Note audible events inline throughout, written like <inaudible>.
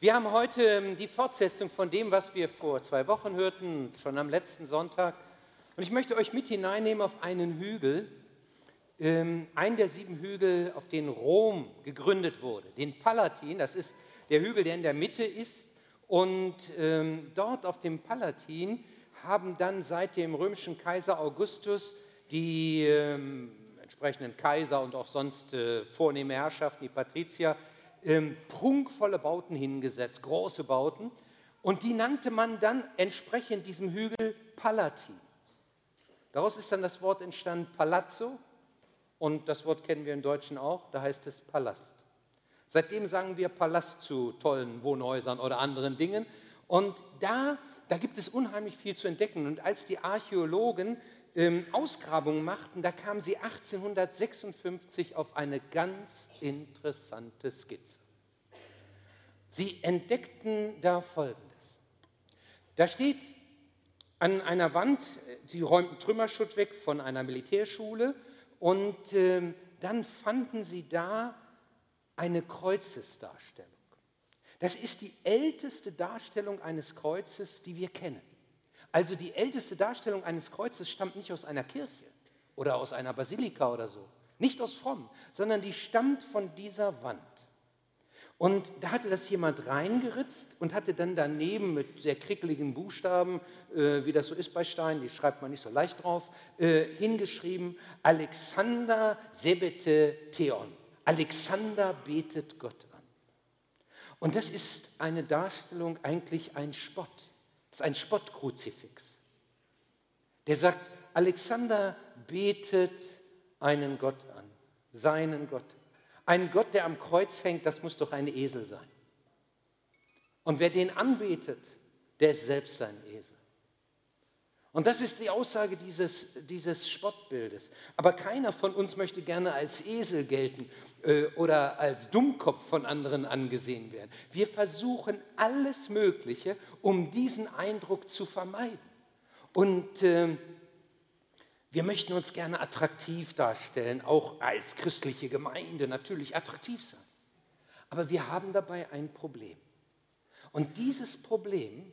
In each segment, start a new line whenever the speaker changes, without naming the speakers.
Wir haben heute ähm, die Fortsetzung von dem, was wir vor zwei Wochen hörten, schon am letzten Sonntag. Und ich möchte euch mit hineinnehmen auf einen Hügel, ähm, einen der sieben Hügel, auf denen Rom gegründet wurde, den Palatin. Das ist der Hügel, der in der Mitte ist. Und ähm, dort auf dem Palatin haben dann seit dem römischen Kaiser Augustus die entsprechenden Kaiser und auch sonst äh, vornehme Herrschaften, die Patrizier, ähm, prunkvolle Bauten hingesetzt, große Bauten. Und die nannte man dann entsprechend diesem Hügel Palatin. Daraus ist dann das Wort entstanden Palazzo. Und das Wort kennen wir im Deutschen auch, da heißt es Palast. Seitdem sagen wir Palast zu tollen Wohnhäusern oder anderen Dingen. Und da, da gibt es unheimlich viel zu entdecken. Und als die Archäologen ähm, Ausgrabungen machten, da kamen sie 1856 auf eine ganz interessante Skizze. Sie entdeckten da Folgendes. Da steht an einer Wand, sie räumten Trümmerschutt weg von einer Militärschule und äh, dann fanden sie da eine Kreuzesdarstellung. Das ist die älteste Darstellung eines Kreuzes, die wir kennen. Also die älteste Darstellung eines Kreuzes stammt nicht aus einer Kirche oder aus einer Basilika oder so, nicht aus Fromm, sondern die stammt von dieser Wand. Und da hatte das jemand reingeritzt und hatte dann daneben mit sehr krickeligen Buchstaben, äh, wie das so ist bei Steinen, die schreibt man nicht so leicht drauf, äh, hingeschrieben, Alexander sebete Theon. Alexander betet Gott an. Und das ist eine Darstellung, eigentlich ein Spott. Ist ein Spottkruzifix. Der sagt, Alexander betet einen Gott an, seinen Gott. Ein Gott, der am Kreuz hängt, das muss doch ein Esel sein. Und wer den anbetet, der ist selbst ein Esel. Und das ist die Aussage dieses, dieses Spottbildes. Aber keiner von uns möchte gerne als Esel gelten äh, oder als Dummkopf von anderen angesehen werden. Wir versuchen alles Mögliche, um diesen Eindruck zu vermeiden. Und äh, wir möchten uns gerne attraktiv darstellen, auch als christliche Gemeinde natürlich attraktiv sein. Aber wir haben dabei ein Problem. Und dieses Problem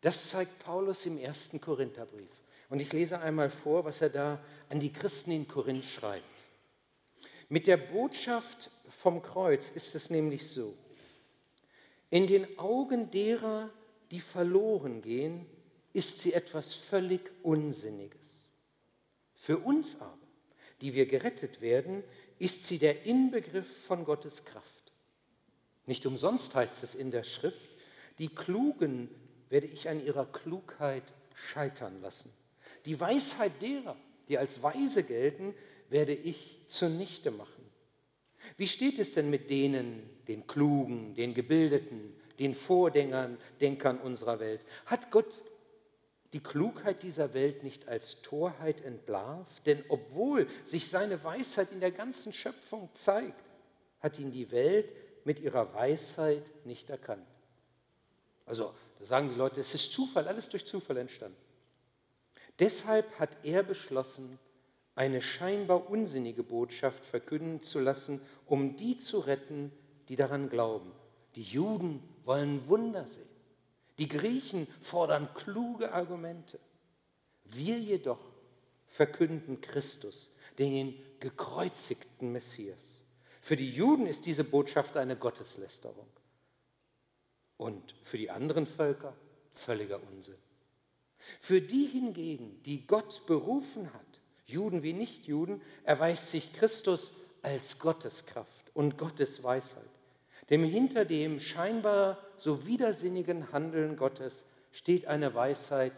das zeigt Paulus im ersten Korintherbrief. Und ich lese einmal vor, was er da an die Christen in Korinth schreibt. Mit der Botschaft vom Kreuz ist es nämlich so. In den Augen derer, die verloren gehen, ist sie etwas völlig Unsinniges. Für uns aber, die wir gerettet werden, ist sie der Inbegriff von Gottes Kraft. Nicht umsonst heißt es in der Schrift, die Klugen werde ich an ihrer Klugheit scheitern lassen. Die Weisheit derer, die als weise gelten, werde ich zunichte machen. Wie steht es denn mit denen, den Klugen, den Gebildeten, den Vordenkern Denkern unserer Welt? Hat Gott die Klugheit dieser Welt nicht als Torheit entlarvt? Denn obwohl sich seine Weisheit in der ganzen Schöpfung zeigt, hat ihn die Welt mit ihrer Weisheit nicht erkannt. Also da sagen die Leute, es ist Zufall, alles durch Zufall entstanden. Deshalb hat er beschlossen, eine scheinbar unsinnige Botschaft verkünden zu lassen, um die zu retten, die daran glauben. Die Juden wollen Wunder sehen. Die Griechen fordern kluge Argumente. Wir jedoch verkünden Christus, den gekreuzigten Messias. Für die Juden ist diese Botschaft eine Gotteslästerung und für die anderen Völker völliger Unsinn. Für die hingegen, die Gott berufen hat, Juden wie Nichtjuden, erweist sich Christus als Gotteskraft und Gottes Weisheit. Denn hinter dem scheinbar so widersinnigen Handeln Gottes steht eine Weisheit,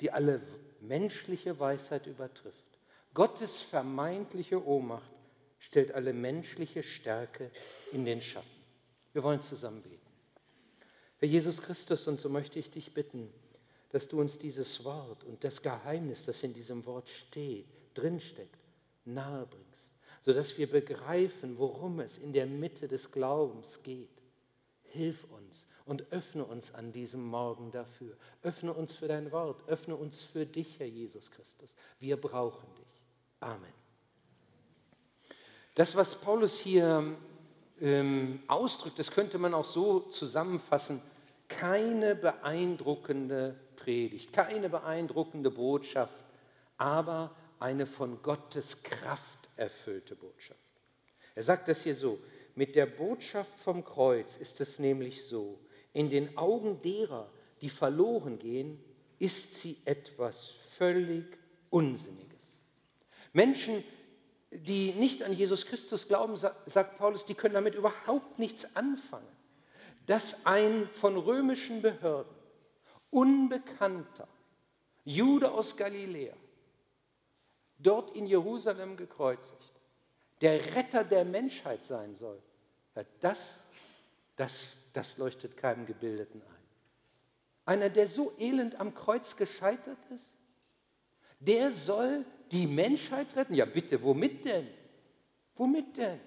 die alle menschliche Weisheit übertrifft. Gottes vermeintliche Ohnmacht stellt alle menschliche Stärke in den Schatten. Wir wollen zusammen beten. Herr Jesus Christus, und so möchte ich dich bitten, dass du uns dieses Wort und das Geheimnis, das in diesem Wort steht, drinsteckt, nahe bringst, sodass wir begreifen, worum es in der Mitte des Glaubens geht. Hilf uns und öffne uns an diesem Morgen dafür. Öffne uns für dein Wort, öffne uns für dich, Herr Jesus Christus. Wir brauchen dich. Amen. Das, was Paulus hier ähm, ausdrückt, das könnte man auch so zusammenfassen, keine beeindruckende Predigt, keine beeindruckende Botschaft, aber eine von Gottes Kraft erfüllte Botschaft. Er sagt das hier so, mit der Botschaft vom Kreuz ist es nämlich so, in den Augen derer, die verloren gehen, ist sie etwas völlig Unsinniges. Menschen, die nicht an Jesus Christus glauben, sagt Paulus, die können damit überhaupt nichts anfangen. Dass ein von römischen Behörden unbekannter Jude aus Galiläa dort in Jerusalem gekreuzigt, der Retter der Menschheit sein soll, das, das, das leuchtet keinem Gebildeten ein. Einer, der so elend am Kreuz gescheitert ist, der soll die Menschheit retten. Ja bitte, womit denn? Womit denn?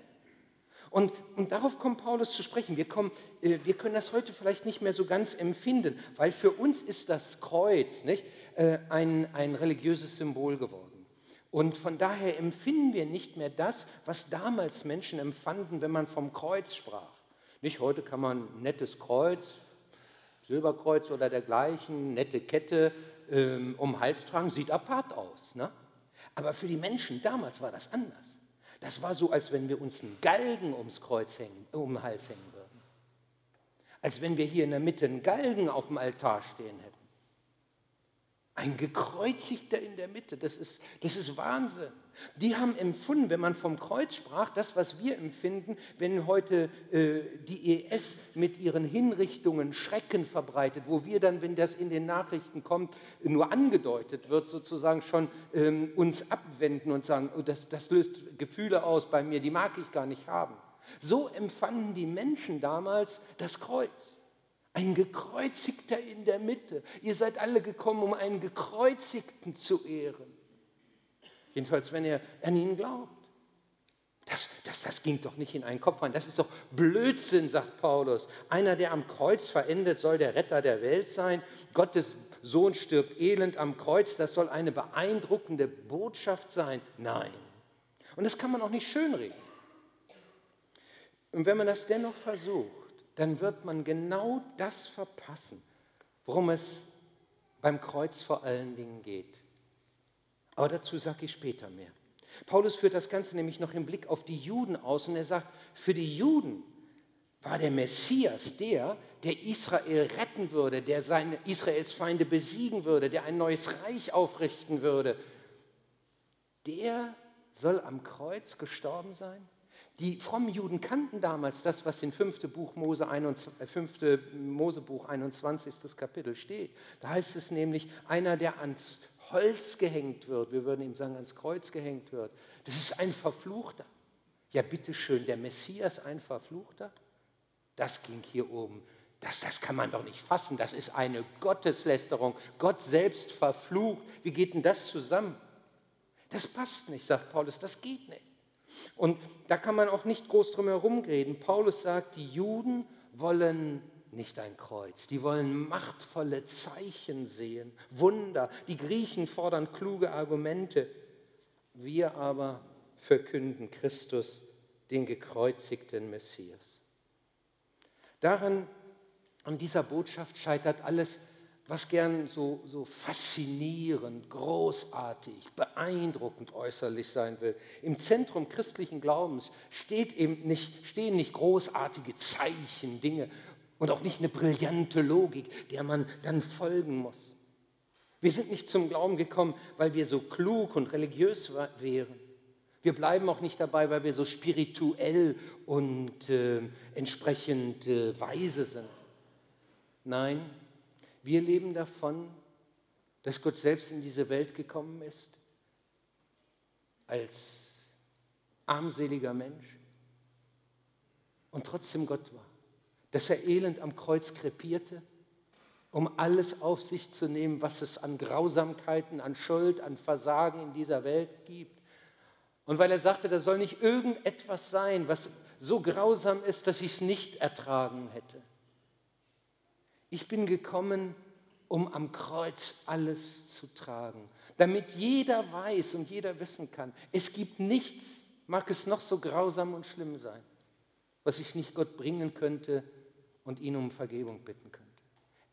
Und, und darauf kommt Paulus zu sprechen. Wir, kommen, äh, wir können das heute vielleicht nicht mehr so ganz empfinden, weil für uns ist das Kreuz nicht, äh, ein, ein religiöses Symbol geworden. Und von daher empfinden wir nicht mehr das, was damals Menschen empfanden, wenn man vom Kreuz sprach. Nicht heute kann man ein nettes Kreuz, Silberkreuz oder dergleichen, nette Kette ähm, um den Hals tragen, sieht apart aus. Ne? Aber für die Menschen damals war das anders. Das war so, als wenn wir uns einen Galgen ums Kreuz hängen, um den Hals hängen würden. Als wenn wir hier in der Mitte einen Galgen auf dem Altar stehen hätten. Ein gekreuzigter in der Mitte, das ist, das ist Wahnsinn. Die haben empfunden, wenn man vom Kreuz sprach, das, was wir empfinden, wenn heute äh, die ES mit ihren Hinrichtungen Schrecken verbreitet, wo wir dann, wenn das in den Nachrichten kommt, nur angedeutet wird, sozusagen schon ähm, uns abwenden und sagen, oh, das, das löst Gefühle aus bei mir, die mag ich gar nicht haben. So empfanden die Menschen damals das Kreuz. Ein gekreuzigter in der Mitte. Ihr seid alle gekommen, um einen gekreuzigten zu ehren. Jedenfalls, wenn ihr an ihn glaubt. Das, das, das ging doch nicht in einen Kopf rein. Das ist doch Blödsinn, sagt Paulus. Einer, der am Kreuz verendet, soll der Retter der Welt sein. Gottes Sohn stirbt elend am Kreuz. Das soll eine beeindruckende Botschaft sein. Nein. Und das kann man auch nicht schönreden. Und wenn man das dennoch versucht, dann wird man genau das verpassen, worum es beim Kreuz vor allen Dingen geht. Aber dazu sage ich später mehr. Paulus führt das Ganze nämlich noch im Blick auf die Juden aus und er sagt, für die Juden war der Messias der, der Israel retten würde, der seine Israels Feinde besiegen würde, der ein neues Reich aufrichten würde. Der soll am Kreuz gestorben sein? Die frommen Juden kannten damals das, was in 5. Buch Mose 21, 5. Äh, Mosebuch 21. Kapitel steht. Da heißt es nämlich, einer, der ans Holz gehängt wird, wir würden ihm sagen, ans Kreuz gehängt wird, das ist ein Verfluchter. Ja, bitteschön, der Messias ein Verfluchter? Das ging hier oben. Das, das kann man doch nicht fassen. Das ist eine Gotteslästerung. Gott selbst verflucht. Wie geht denn das zusammen? Das passt nicht, sagt Paulus. Das geht nicht. Und da kann man auch nicht groß drum herum reden. Paulus sagt, die Juden wollen nicht ein Kreuz, die wollen machtvolle Zeichen sehen, Wunder. Die Griechen fordern kluge Argumente. Wir aber verkünden Christus, den gekreuzigten Messias. Daran, an dieser Botschaft scheitert alles, was gern so, so faszinierend, großartig, beeindruckend äußerlich sein will. Im Zentrum christlichen Glaubens steht eben nicht, stehen nicht großartige Zeichen, Dinge und auch nicht eine brillante Logik, der man dann folgen muss. Wir sind nicht zum Glauben gekommen, weil wir so klug und religiös wären. Wir bleiben auch nicht dabei, weil wir so spirituell und äh, entsprechend äh, weise sind. Nein, wir leben davon, dass Gott selbst in diese Welt gekommen ist als armseliger Mensch und trotzdem Gott war. Dass er elend am Kreuz krepierte, um alles auf sich zu nehmen, was es an Grausamkeiten, an Schuld, an Versagen in dieser Welt gibt. Und weil er sagte, da soll nicht irgendetwas sein, was so grausam ist, dass ich es nicht ertragen hätte. Ich bin gekommen, um am Kreuz alles zu tragen, damit jeder weiß und jeder wissen kann, es gibt nichts, mag es noch so grausam und schlimm sein, was ich nicht Gott bringen könnte und ihn um Vergebung bitten könnte.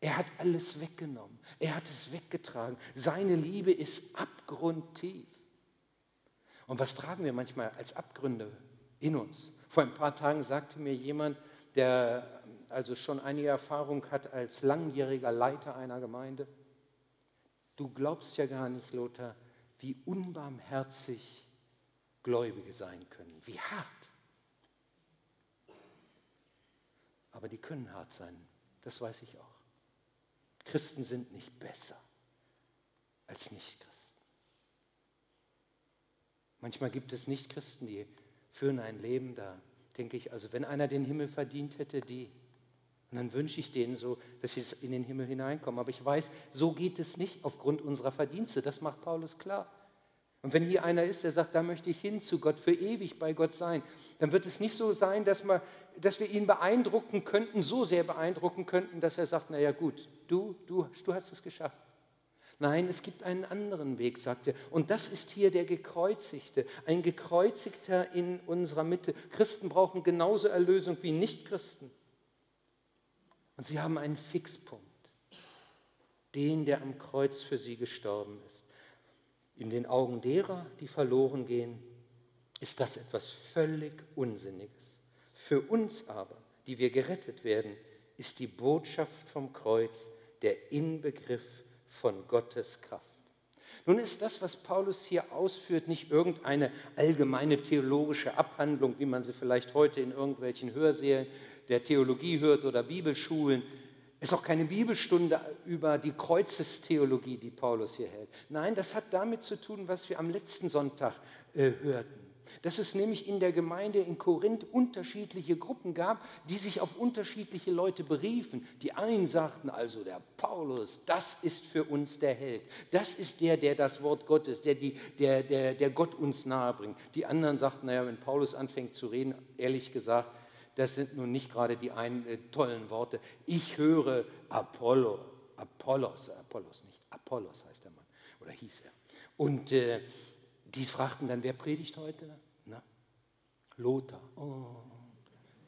Er hat alles weggenommen. Er hat es weggetragen. Seine Liebe ist abgrundtief. Und was tragen wir manchmal als Abgründe in uns? Vor ein paar Tagen sagte mir jemand, der also schon einige Erfahrung hat als langjähriger Leiter einer Gemeinde, du glaubst ja gar nicht, Lothar, wie unbarmherzig Gläubige sein können, wie hart. Aber die können hart sein, das weiß ich auch. Christen sind nicht besser als Nichtchristen. Manchmal gibt es Nichtchristen, die führen ein Leben, da denke ich, also wenn einer den Himmel verdient hätte, die. Und dann wünsche ich denen so, dass sie in den Himmel hineinkommen. Aber ich weiß, so geht es nicht aufgrund unserer Verdienste. Das macht Paulus klar. Und wenn hier einer ist, der sagt, da möchte ich hin zu Gott, für ewig bei Gott sein, dann wird es nicht so sein, dass, man, dass wir ihn beeindrucken könnten, so sehr beeindrucken könnten, dass er sagt, naja gut, du, du, du hast es geschafft. Nein, es gibt einen anderen Weg, sagt er. Und das ist hier der Gekreuzigte, ein Gekreuzigter in unserer Mitte. Christen brauchen genauso Erlösung wie Nichtchristen. Und sie haben einen Fixpunkt, den, der am Kreuz für sie gestorben ist. In den Augen derer, die verloren gehen, ist das etwas völlig Unsinniges. Für uns aber, die wir gerettet werden, ist die Botschaft vom Kreuz der Inbegriff von Gottes Kraft. Nun ist das, was Paulus hier ausführt, nicht irgendeine allgemeine theologische Abhandlung, wie man sie vielleicht heute in irgendwelchen Hörsälen der Theologie hört oder Bibelschulen. Ist auch keine Bibelstunde über die Kreuzestheologie, die Paulus hier hält. Nein, das hat damit zu tun, was wir am letzten Sonntag äh, hörten dass es nämlich in der Gemeinde in Korinth unterschiedliche Gruppen gab, die sich auf unterschiedliche Leute beriefen. Die einen sagten also, der Paulus, das ist für uns der Held. Das ist der, der das Wort Gottes, der, die, der, der, der Gott uns nahe bringt. Die anderen sagten, naja, wenn Paulus anfängt zu reden, ehrlich gesagt, das sind nun nicht gerade die einen äh, tollen Worte. Ich höre Apollo, Apollos, Apollos nicht, Apollos heißt der Mann, oder hieß er. Und äh, die fragten dann, wer predigt heute? Na? Lothar. Oh.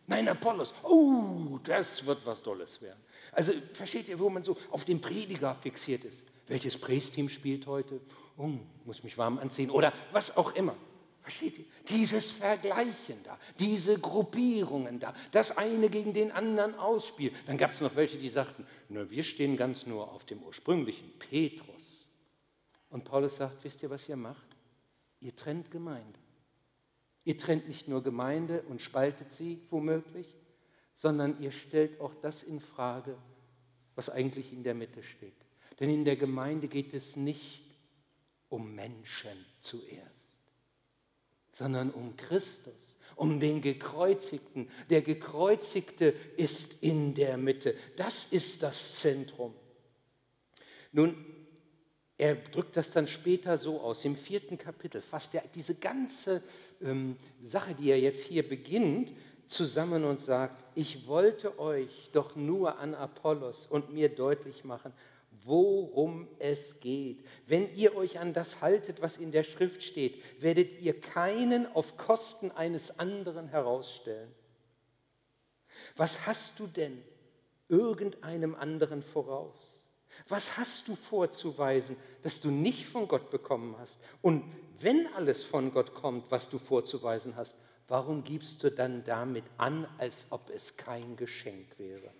Nein, Apollos. Oh, das wird was Tolles werden. Also versteht ihr, wo man so auf den Prediger fixiert ist? Welches Prästeam spielt heute? Oh, muss mich warm anziehen oder was auch immer. Versteht ihr? Dieses Vergleichen da, diese Gruppierungen da, das eine gegen den anderen ausspielen. Dann gab es noch welche, die sagten, na, wir stehen ganz nur auf dem ursprünglichen Petrus. Und Paulus sagt, wisst ihr, was ihr macht? Ihr trennt Gemeinde. Ihr trennt nicht nur Gemeinde und spaltet sie womöglich, sondern ihr stellt auch das in Frage, was eigentlich in der Mitte steht. Denn in der Gemeinde geht es nicht um Menschen zuerst, sondern um Christus, um den Gekreuzigten. Der Gekreuzigte ist in der Mitte. Das ist das Zentrum. Nun, er drückt das dann später so aus, im vierten Kapitel fasst er diese ganze ähm, Sache, die er jetzt hier beginnt, zusammen und sagt, ich wollte euch doch nur an Apollos und mir deutlich machen, worum es geht. Wenn ihr euch an das haltet, was in der Schrift steht, werdet ihr keinen auf Kosten eines anderen herausstellen. Was hast du denn irgendeinem anderen voraus? Was hast du vorzuweisen, das du nicht von Gott bekommen hast? Und wenn alles von Gott kommt, was du vorzuweisen hast, warum gibst du dann damit an, als ob es kein Geschenk wäre?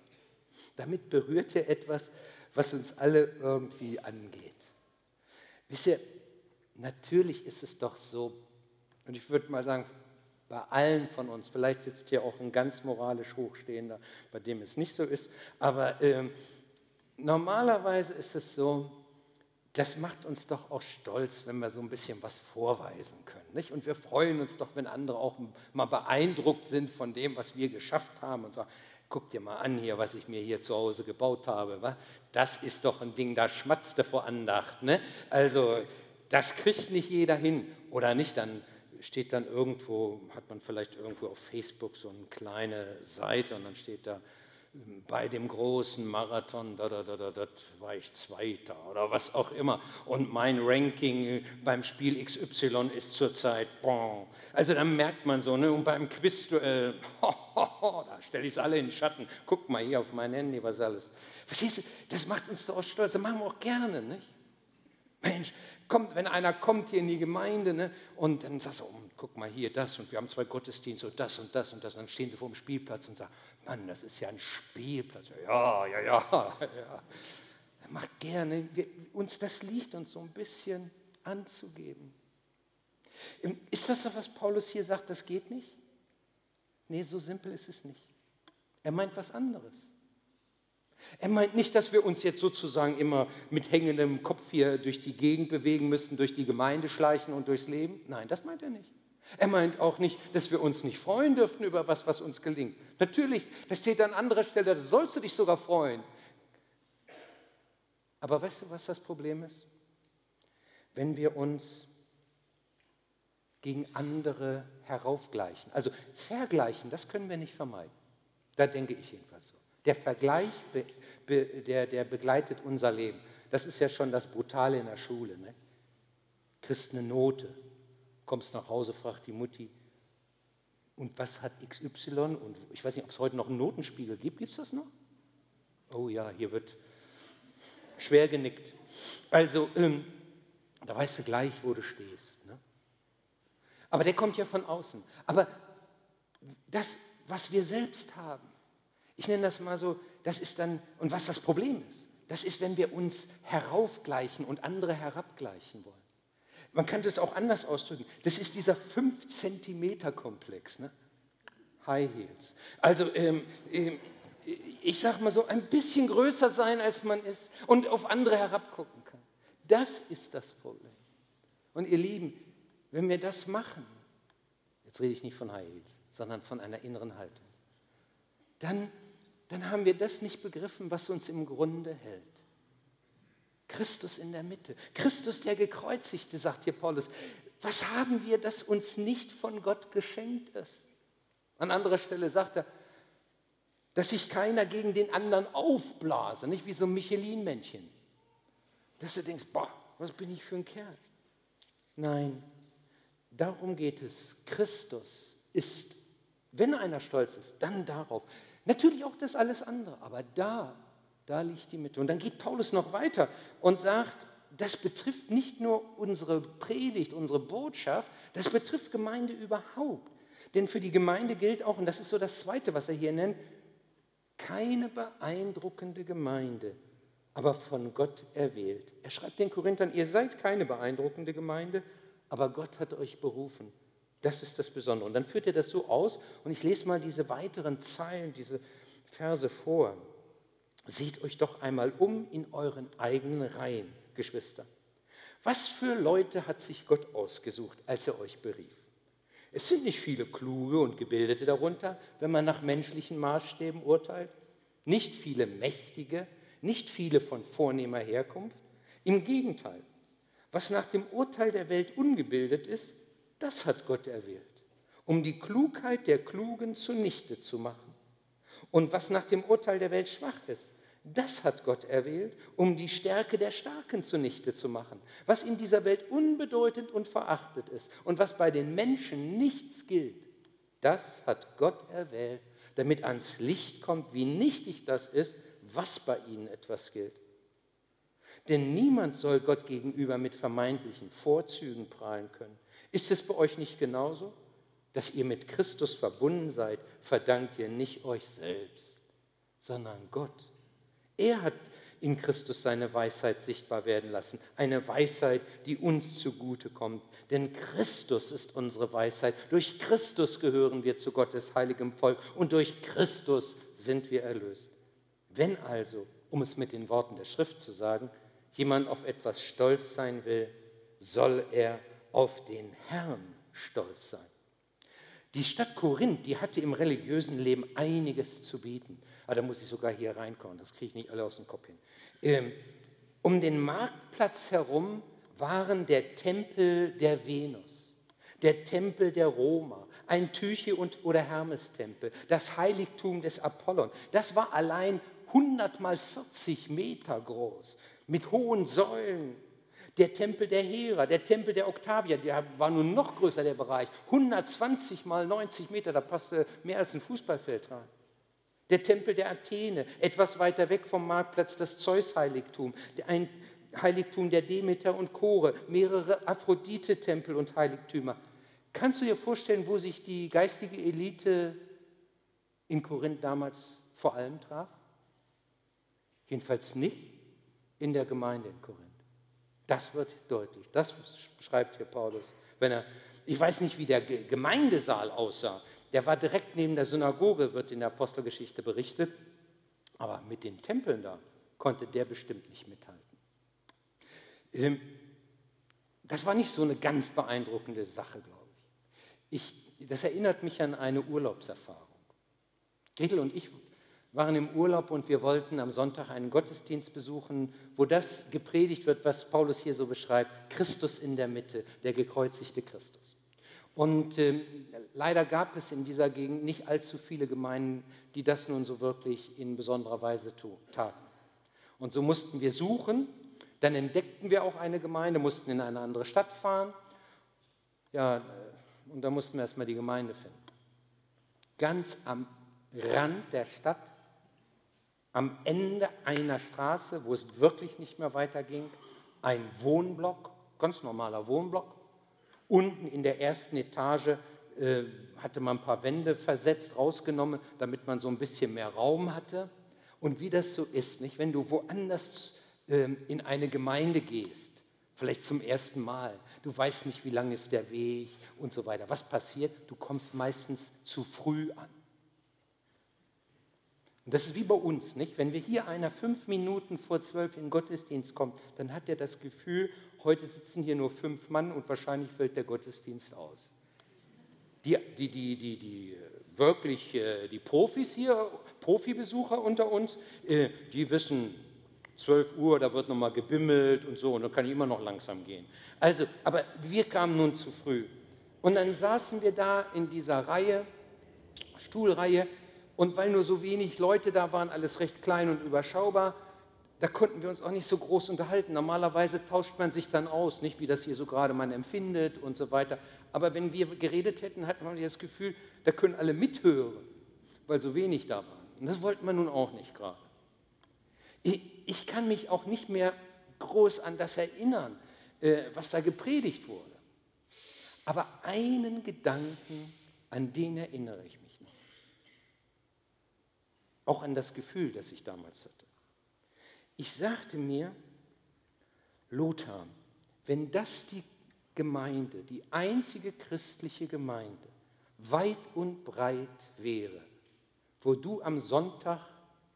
Damit berührt er etwas, was uns alle irgendwie angeht. Wisst ihr, natürlich ist es doch so, und ich würde mal sagen, bei allen von uns, vielleicht sitzt hier auch ein ganz moralisch Hochstehender, bei dem es nicht so ist, aber ähm, normalerweise ist es so, das macht uns doch auch stolz, wenn wir so ein bisschen was vorweisen können. Nicht? Und wir freuen uns doch, wenn andere auch mal beeindruckt sind von dem, was wir geschafft haben und sagen, guck dir mal an hier, was ich mir hier zu Hause gebaut habe. Was? Das ist doch ein Ding, da schmatzt er vor Andacht. Ne? Also das kriegt nicht jeder hin. Oder nicht, dann steht dann irgendwo, hat man vielleicht irgendwo auf Facebook so eine kleine Seite und dann steht da, bei dem großen Marathon, da, da, da, da, da war ich Zweiter oder was auch immer. Und mein Ranking beim Spiel XY ist zurzeit bon. Also dann merkt man so, ne? und beim Quizduell, <laughs> da stelle ich es alle in den Schatten. Guck mal hier auf mein Handy, was alles. Verstehst du, das macht uns doch stolz, das machen wir auch gerne, nicht? Mensch, kommt, wenn einer kommt hier in die Gemeinde ne, und dann sagst du, oh, guck mal hier das und wir haben zwei Gottesdienste und das und das und das und dann stehen sie vor dem Spielplatz und sagen, Mann, das ist ja ein Spielplatz. Ja, ja, ja, <laughs> ja. Macht gerne, wir, uns, das liegt uns so ein bisschen anzugeben. Ist das was Paulus hier sagt, das geht nicht? Nee, so simpel ist es nicht. Er meint was anderes. Er meint nicht, dass wir uns jetzt sozusagen immer mit hängendem Kopf hier durch die Gegend bewegen müssen, durch die Gemeinde schleichen und durchs Leben. Nein, das meint er nicht. Er meint auch nicht, dass wir uns nicht freuen dürften über was, was uns gelingt. Natürlich, das steht an anderer Stelle, da sollst du dich sogar freuen. Aber weißt du, was das Problem ist? Wenn wir uns gegen andere heraufgleichen. Also vergleichen, das können wir nicht vermeiden. Da denke ich jedenfalls so. Der Vergleich, der, der begleitet unser Leben. Das ist ja schon das Brutale in der Schule. Ne? Kriegst eine Note, kommst nach Hause, fragt die Mutti, und was hat XY? Und ich weiß nicht, ob es heute noch einen Notenspiegel gibt. Gibt es das noch? Oh ja, hier wird schwer genickt. Also, ähm, da weißt du gleich, wo du stehst. Ne? Aber der kommt ja von außen. Aber das, was wir selbst haben, ich nenne das mal so, das ist dann, und was das Problem ist, das ist, wenn wir uns heraufgleichen und andere herabgleichen wollen. Man kann das auch anders ausdrücken. Das ist dieser 5 Zentimeter Komplex. Ne? High Heels. Also ähm, ähm, ich sage mal so, ein bisschen größer sein, als man ist und auf andere herabgucken kann. Das ist das Problem. Und ihr Lieben, wenn wir das machen, jetzt rede ich nicht von High Heels, sondern von einer inneren Haltung, dann dann haben wir das nicht begriffen, was uns im Grunde hält. Christus in der Mitte. Christus der Gekreuzigte, sagt hier Paulus. Was haben wir, das uns nicht von Gott geschenkt ist? An anderer Stelle sagt er, dass sich keiner gegen den anderen aufblase, nicht wie so ein Michelin-Männchen. Dass du denkst, boah, was bin ich für ein Kerl? Nein, darum geht es. Christus ist, wenn einer stolz ist, dann darauf, Natürlich auch das alles andere, aber da, da liegt die Mitte. Und dann geht Paulus noch weiter und sagt, das betrifft nicht nur unsere Predigt, unsere Botschaft, das betrifft Gemeinde überhaupt. Denn für die Gemeinde gilt auch, und das ist so das Zweite, was er hier nennt, keine beeindruckende Gemeinde, aber von Gott erwählt. Er schreibt den Korinthern, ihr seid keine beeindruckende Gemeinde, aber Gott hat euch berufen. Das ist das Besondere. Und dann führt er das so aus, und ich lese mal diese weiteren Zeilen, diese Verse vor. Seht euch doch einmal um in euren eigenen Reihen, Geschwister. Was für Leute hat sich Gott ausgesucht, als er euch berief? Es sind nicht viele Kluge und Gebildete darunter, wenn man nach menschlichen Maßstäben urteilt. Nicht viele Mächtige, nicht viele von vornehmer Herkunft. Im Gegenteil, was nach dem Urteil der Welt ungebildet ist, das hat Gott erwählt, um die Klugheit der Klugen zunichte zu machen. Und was nach dem Urteil der Welt schwach ist, das hat Gott erwählt, um die Stärke der Starken zunichte zu machen. Was in dieser Welt unbedeutend und verachtet ist und was bei den Menschen nichts gilt, das hat Gott erwählt, damit ans Licht kommt, wie nichtig das ist, was bei ihnen etwas gilt. Denn niemand soll Gott gegenüber mit vermeintlichen Vorzügen prahlen können. Ist es bei euch nicht genauso? Dass ihr mit Christus verbunden seid, verdankt ihr nicht euch selbst, sondern Gott. Er hat in Christus seine Weisheit sichtbar werden lassen. Eine Weisheit, die uns zugute kommt. Denn Christus ist unsere Weisheit. Durch Christus gehören wir zu Gottes heiligem Volk und durch Christus sind wir erlöst. Wenn also, um es mit den Worten der Schrift zu sagen, jemand auf etwas stolz sein will, soll er auf den Herrn stolz sein. Die Stadt Korinth, die hatte im religiösen Leben einiges zu bieten. Aber da muss ich sogar hier reinkommen, das kriege ich nicht alle aus dem Kopf hin. Ähm, um den Marktplatz herum waren der Tempel der Venus, der Tempel der Roma, ein Tyche- und, oder Hermestempel, das Heiligtum des Apollon. Das war allein 100 mal 40 Meter groß, mit hohen Säulen. Der Tempel der Hera, der Tempel der Octavia, der war nun noch größer, der Bereich. 120 mal 90 Meter, da passte mehr als ein Fußballfeld rein. Der Tempel der Athene, etwas weiter weg vom Marktplatz, das Zeus-Heiligtum, ein Heiligtum der Demeter und Chore, mehrere Aphrodite-Tempel und Heiligtümer. Kannst du dir vorstellen, wo sich die geistige Elite in Korinth damals vor allem traf? Jedenfalls nicht in der Gemeinde in Korinth. Das wird deutlich. Das schreibt hier Paulus. Wenn er, ich weiß nicht, wie der Gemeindesaal aussah. Der war direkt neben der Synagoge, wird in der Apostelgeschichte berichtet. Aber mit den Tempeln da konnte der bestimmt nicht mithalten. Ähm, das war nicht so eine ganz beeindruckende Sache, glaube ich. ich. Das erinnert mich an eine Urlaubserfahrung. Gretel und ich waren im Urlaub und wir wollten am Sonntag einen Gottesdienst besuchen, wo das gepredigt wird, was Paulus hier so beschreibt, Christus in der Mitte, der gekreuzigte Christus. Und äh, leider gab es in dieser Gegend nicht allzu viele Gemeinden, die das nun so wirklich in besonderer Weise taten. Und so mussten wir suchen, dann entdeckten wir auch eine Gemeinde, mussten in eine andere Stadt fahren. Ja, und da mussten wir erstmal die Gemeinde finden. Ganz am Rand der Stadt am Ende einer Straße, wo es wirklich nicht mehr weiterging, ein Wohnblock, ganz normaler Wohnblock. Unten in der ersten Etage äh, hatte man ein paar Wände versetzt, rausgenommen, damit man so ein bisschen mehr Raum hatte. Und wie das so ist, nicht? wenn du woanders äh, in eine Gemeinde gehst, vielleicht zum ersten Mal, du weißt nicht, wie lang ist der Weg und so weiter. Was passiert? Du kommst meistens zu früh an. Und das ist wie bei uns, nicht? Wenn wir hier einer fünf Minuten vor zwölf in den Gottesdienst kommt, dann hat er das Gefühl, heute sitzen hier nur fünf Mann und wahrscheinlich fällt der Gottesdienst aus. Die, die, die, die, die äh, wirklich äh, die Profis hier, Profibesucher unter uns, äh, die wissen, 12 Uhr, da wird nochmal gebimmelt und so, und dann kann ich immer noch langsam gehen. Also, aber wir kamen nun zu früh. Und dann saßen wir da in dieser Reihe, Stuhlreihe, und weil nur so wenig Leute da waren, alles recht klein und überschaubar, da konnten wir uns auch nicht so groß unterhalten. Normalerweise tauscht man sich dann aus, nicht wie das hier so gerade man empfindet und so weiter. Aber wenn wir geredet hätten, hatten wir das Gefühl, da können alle mithören, weil so wenig da waren. Und das wollten wir nun auch nicht gerade. Ich kann mich auch nicht mehr groß an das erinnern, äh, was da gepredigt wurde. Aber einen Gedanken, an den erinnere ich mich. Auch an das Gefühl, das ich damals hatte. Ich sagte mir, Lothar, wenn das die Gemeinde, die einzige christliche Gemeinde, weit und breit wäre, wo du am Sonntag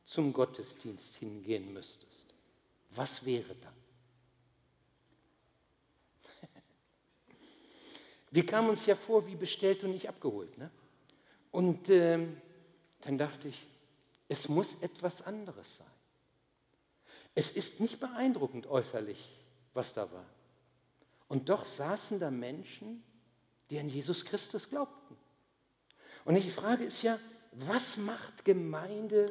zum Gottesdienst hingehen müsstest, was wäre dann? <laughs> Wir kamen uns ja vor wie bestellt und nicht abgeholt. Ne? Und ähm, dann dachte ich, es muss etwas anderes sein. Es ist nicht beeindruckend äußerlich, was da war. Und doch saßen da Menschen, die an Jesus Christus glaubten. Und die Frage ist ja, was macht Gemeinde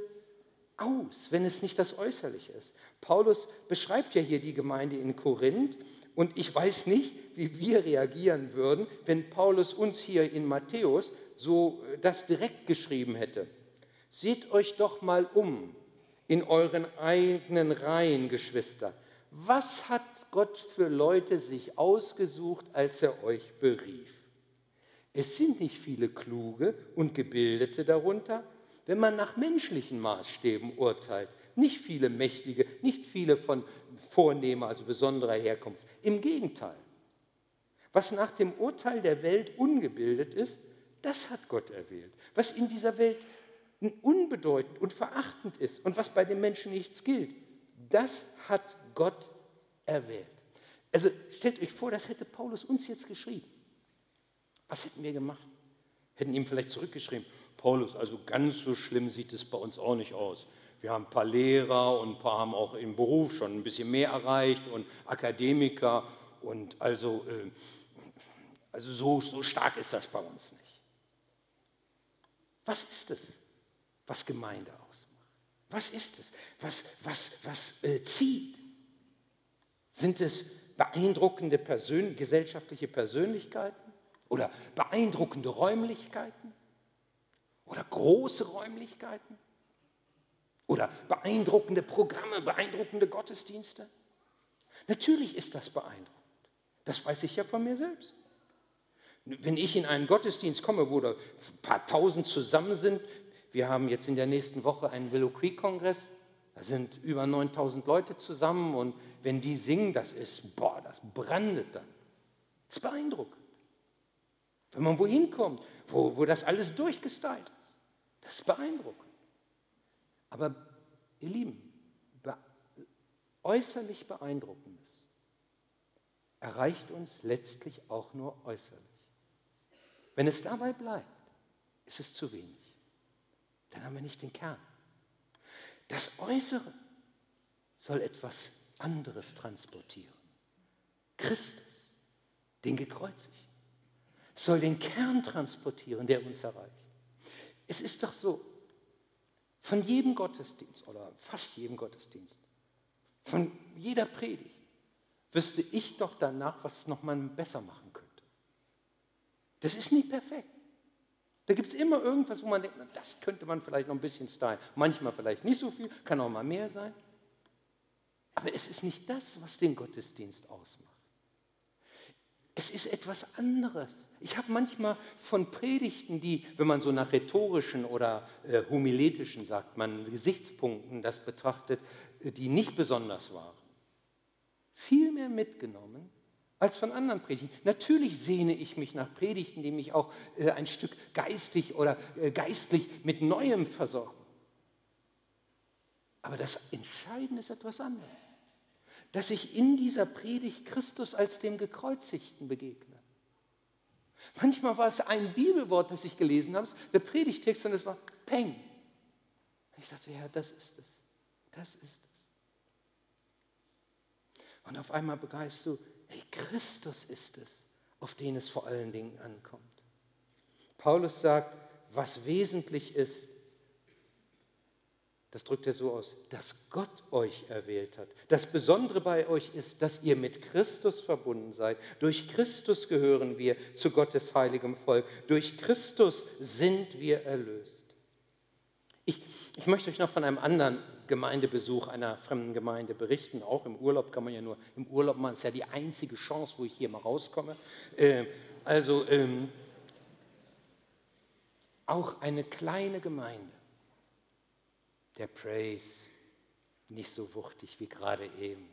aus, wenn es nicht das Äußerliche ist? Paulus beschreibt ja hier die Gemeinde in Korinth und ich weiß nicht, wie wir reagieren würden, wenn Paulus uns hier in Matthäus so das direkt geschrieben hätte. Seht euch doch mal um in euren eigenen Reihen, Geschwister. Was hat Gott für Leute sich ausgesucht, als er euch berief? Es sind nicht viele kluge und gebildete darunter, wenn man nach menschlichen Maßstäben urteilt. Nicht viele mächtige, nicht viele von vornehmer, also besonderer Herkunft. Im Gegenteil. Was nach dem Urteil der Welt ungebildet ist, das hat Gott erwählt. Was in dieser Welt unbedeutend und verachtend ist und was bei den Menschen nichts gilt, das hat Gott erwählt. Also stellt euch vor, das hätte Paulus uns jetzt geschrieben. Was hätten wir gemacht? Hätten ihm vielleicht zurückgeschrieben, Paulus, also ganz so schlimm sieht es bei uns auch nicht aus. Wir haben ein paar Lehrer und ein paar haben auch im Beruf schon ein bisschen mehr erreicht und Akademiker und also, äh, also so, so stark ist das bei uns nicht. Was ist es, was Gemeinde ausmacht? Was ist es, was, was, was äh, zieht? Sind es beeindruckende Persön gesellschaftliche Persönlichkeiten oder beeindruckende Räumlichkeiten oder große Räumlichkeiten oder beeindruckende Programme, beeindruckende Gottesdienste? Natürlich ist das beeindruckend. Das weiß ich ja von mir selbst. Wenn ich in einen Gottesdienst komme, wo da ein paar tausend zusammen sind, wir haben jetzt in der nächsten Woche einen Willow Creek Kongress, da sind über 9000 Leute zusammen und wenn die singen, das ist, boah, das brandet dann. Das ist beeindruckend. Wenn man wohin kommt, wo, wo das alles durchgestylt ist, das ist beeindruckend. Aber ihr Lieben, be äußerlich beeindruckendes erreicht uns letztlich auch nur äußerlich. Wenn es dabei bleibt, ist es zu wenig. Dann haben wir nicht den Kern. Das Äußere soll etwas anderes transportieren. Christus, den gekreuzigten, soll den Kern transportieren, der uns erreicht. Es ist doch so, von jedem Gottesdienst oder fast jedem Gottesdienst, von jeder Predigt, wüsste ich doch danach, was es nochmal besser machen könnte. Das ist nicht perfekt. Da gibt es immer irgendwas, wo man denkt, na, das könnte man vielleicht noch ein bisschen stylen. Manchmal vielleicht nicht so viel, kann auch mal mehr sein. Aber es ist nicht das, was den Gottesdienst ausmacht. Es ist etwas anderes. Ich habe manchmal von Predigten, die, wenn man so nach rhetorischen oder äh, homiletischen, sagt man, Gesichtspunkten das betrachtet, äh, die nicht besonders waren, viel mehr mitgenommen als von anderen Predigten. Natürlich sehne ich mich nach Predigten, die mich auch äh, ein Stück geistig oder äh, geistlich mit Neuem versorgen. Aber das Entscheidende ist etwas anderes. Dass ich in dieser Predigt Christus als dem Gekreuzigten begegne. Manchmal war es ein Bibelwort, das ich gelesen habe, der Predigtext, und es war Peng. Ich dachte, ja, das ist es. Das ist es. Und auf einmal begreifst du, hey, Christus ist es, auf den es vor allen Dingen ankommt. Paulus sagt, was wesentlich ist, das drückt er so aus, dass Gott euch erwählt hat. Das Besondere bei euch ist, dass ihr mit Christus verbunden seid. Durch Christus gehören wir zu Gottes heiligem Volk. Durch Christus sind wir erlöst. Ich, ich möchte euch noch von einem anderen Gemeindebesuch einer fremden Gemeinde berichten. Auch im Urlaub kann man ja nur im Urlaub. Das ist ja die einzige Chance, wo ich hier mal rauskomme. Äh, also ähm, auch eine kleine Gemeinde der Praise nicht so wuchtig wie gerade eben.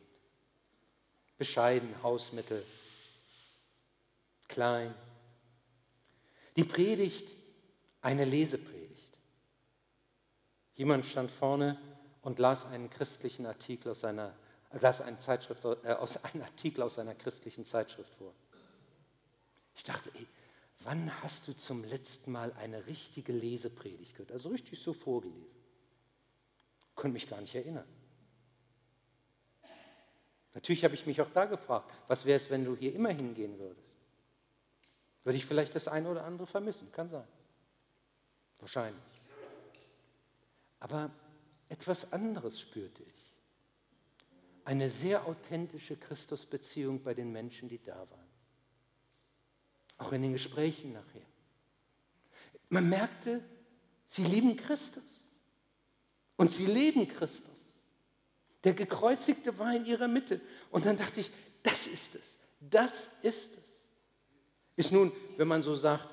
Bescheiden, Hausmittel, klein. Die Predigt, eine Lesepredigt. Jemand stand vorne und las einen christlichen Artikel aus einer, las einen, Zeitschrift, äh, aus, <laughs> einen Artikel aus einer christlichen Zeitschrift vor. Ich dachte, ey, wann hast du zum letzten Mal eine richtige Lesepredigt gehört? Also richtig so vorgelesen. Konnte mich gar nicht erinnern. Natürlich habe ich mich auch da gefragt, was wäre es, wenn du hier immer hingehen würdest? Würde ich vielleicht das eine oder andere vermissen? Kann sein. Wahrscheinlich. Aber etwas anderes spürte ich. Eine sehr authentische Christusbeziehung bei den Menschen, die da waren. Auch in den Gesprächen nachher. Man merkte, sie lieben Christus. Und sie leben Christus. Der Gekreuzigte war in ihrer Mitte. Und dann dachte ich, das ist es. Das ist es. Ist nun, wenn man so sagt,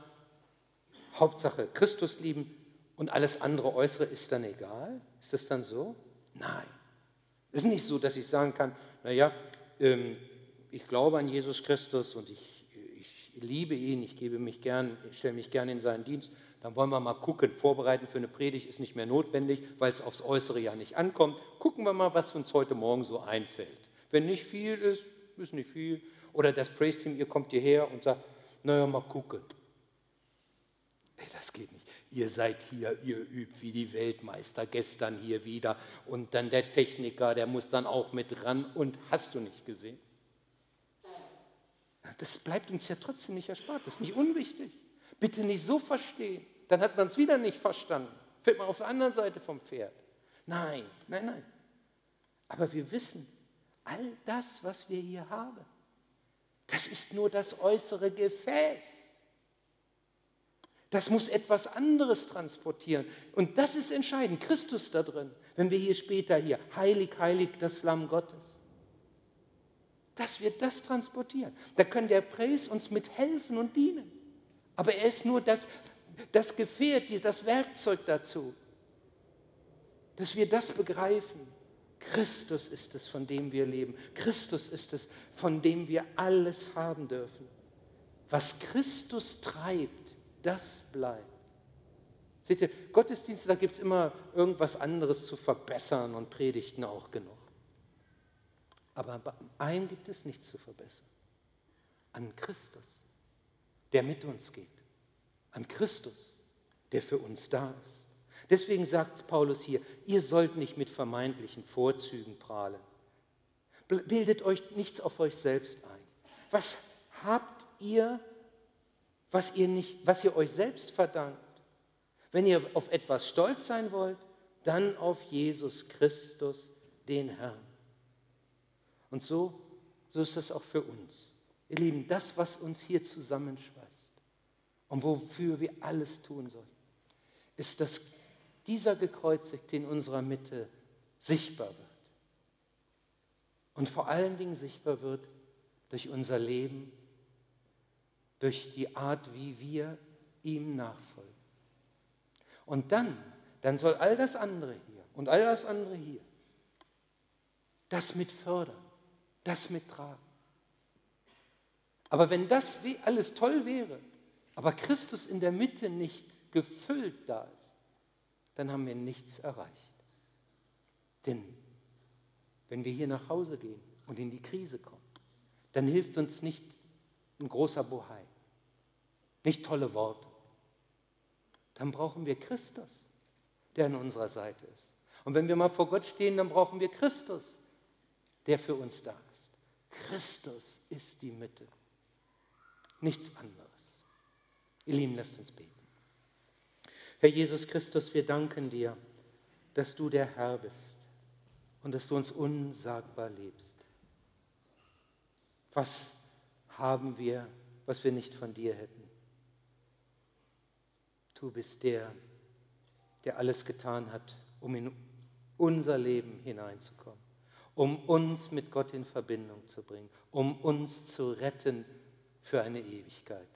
Hauptsache Christus lieben und alles andere Äußere ist dann egal? Ist das dann so? Nein. Es ist nicht so, dass ich sagen kann, naja, ähm, ich glaube an Jesus Christus und ich, ich liebe ihn, ich gebe mich gern, stelle mich gern in seinen Dienst dann wollen wir mal gucken. Vorbereiten für eine Predigt ist nicht mehr notwendig, weil es aufs Äußere ja nicht ankommt. Gucken wir mal, was uns heute Morgen so einfällt. Wenn nicht viel ist, ist nicht viel. Oder das Praise-Team, ihr kommt hierher und sagt, naja, mal gucken. Nee, das geht nicht. Ihr seid hier, ihr übt wie die Weltmeister gestern hier wieder. Und dann der Techniker, der muss dann auch mit ran. Und hast du nicht gesehen? Das bleibt uns ja trotzdem nicht erspart. Das ist nicht unwichtig. Bitte nicht so verstehen dann hat man es wieder nicht verstanden. Fällt man auf der anderen Seite vom Pferd. Nein, nein, nein. Aber wir wissen, all das, was wir hier haben, das ist nur das äußere Gefäß. Das muss etwas anderes transportieren. Und das ist entscheidend. Christus da drin. Wenn wir hier später hier, heilig, heilig, das Lamm Gottes. Dass wir das transportieren. Da kann der Preis uns mit helfen und dienen. Aber er ist nur das, das Gefährt, das Werkzeug dazu. Dass wir das begreifen. Christus ist es, von dem wir leben. Christus ist es, von dem wir alles haben dürfen. Was Christus treibt, das bleibt. Seht ihr, Gottesdienste, da gibt es immer irgendwas anderes zu verbessern und Predigten auch genug. Aber bei einem gibt es nichts zu verbessern. An Christus, der mit uns geht. An Christus, der für uns da ist. Deswegen sagt Paulus hier, ihr sollt nicht mit vermeintlichen Vorzügen prahlen. Bildet euch nichts auf euch selbst ein. Was habt ihr was ihr, nicht, was ihr euch selbst verdankt. Wenn ihr auf etwas stolz sein wollt, dann auf Jesus Christus, den Herrn. Und so, so ist das auch für uns. Ihr Lieben, das, was uns hier zusammenschweißt und wofür wir alles tun sollen, ist, dass dieser Gekreuzigte in unserer Mitte sichtbar wird. Und vor allen Dingen sichtbar wird durch unser Leben durch die Art, wie wir ihm nachfolgen. Und dann, dann soll all das andere hier und all das andere hier, das mit fördern, das mit tragen. Aber wenn das alles toll wäre, aber Christus in der Mitte nicht gefüllt da ist, dann haben wir nichts erreicht. Denn wenn wir hier nach Hause gehen und in die Krise kommen, dann hilft uns nicht ein großer Bohai. Nicht tolle Worte. Dann brauchen wir Christus, der an unserer Seite ist. Und wenn wir mal vor Gott stehen, dann brauchen wir Christus, der für uns da ist. Christus ist die Mitte. Nichts anderes. Ihr Lieben, lasst uns beten. Herr Jesus Christus, wir danken dir, dass du der Herr bist und dass du uns unsagbar lebst. Was haben wir, was wir nicht von dir hätten? Du bist der, der alles getan hat, um in unser Leben hineinzukommen, um uns mit Gott in Verbindung zu bringen, um uns zu retten für eine Ewigkeit.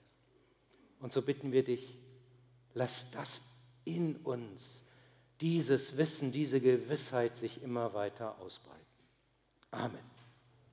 Und so bitten wir dich, lass das in uns, dieses Wissen, diese Gewissheit sich immer weiter ausbreiten. Amen.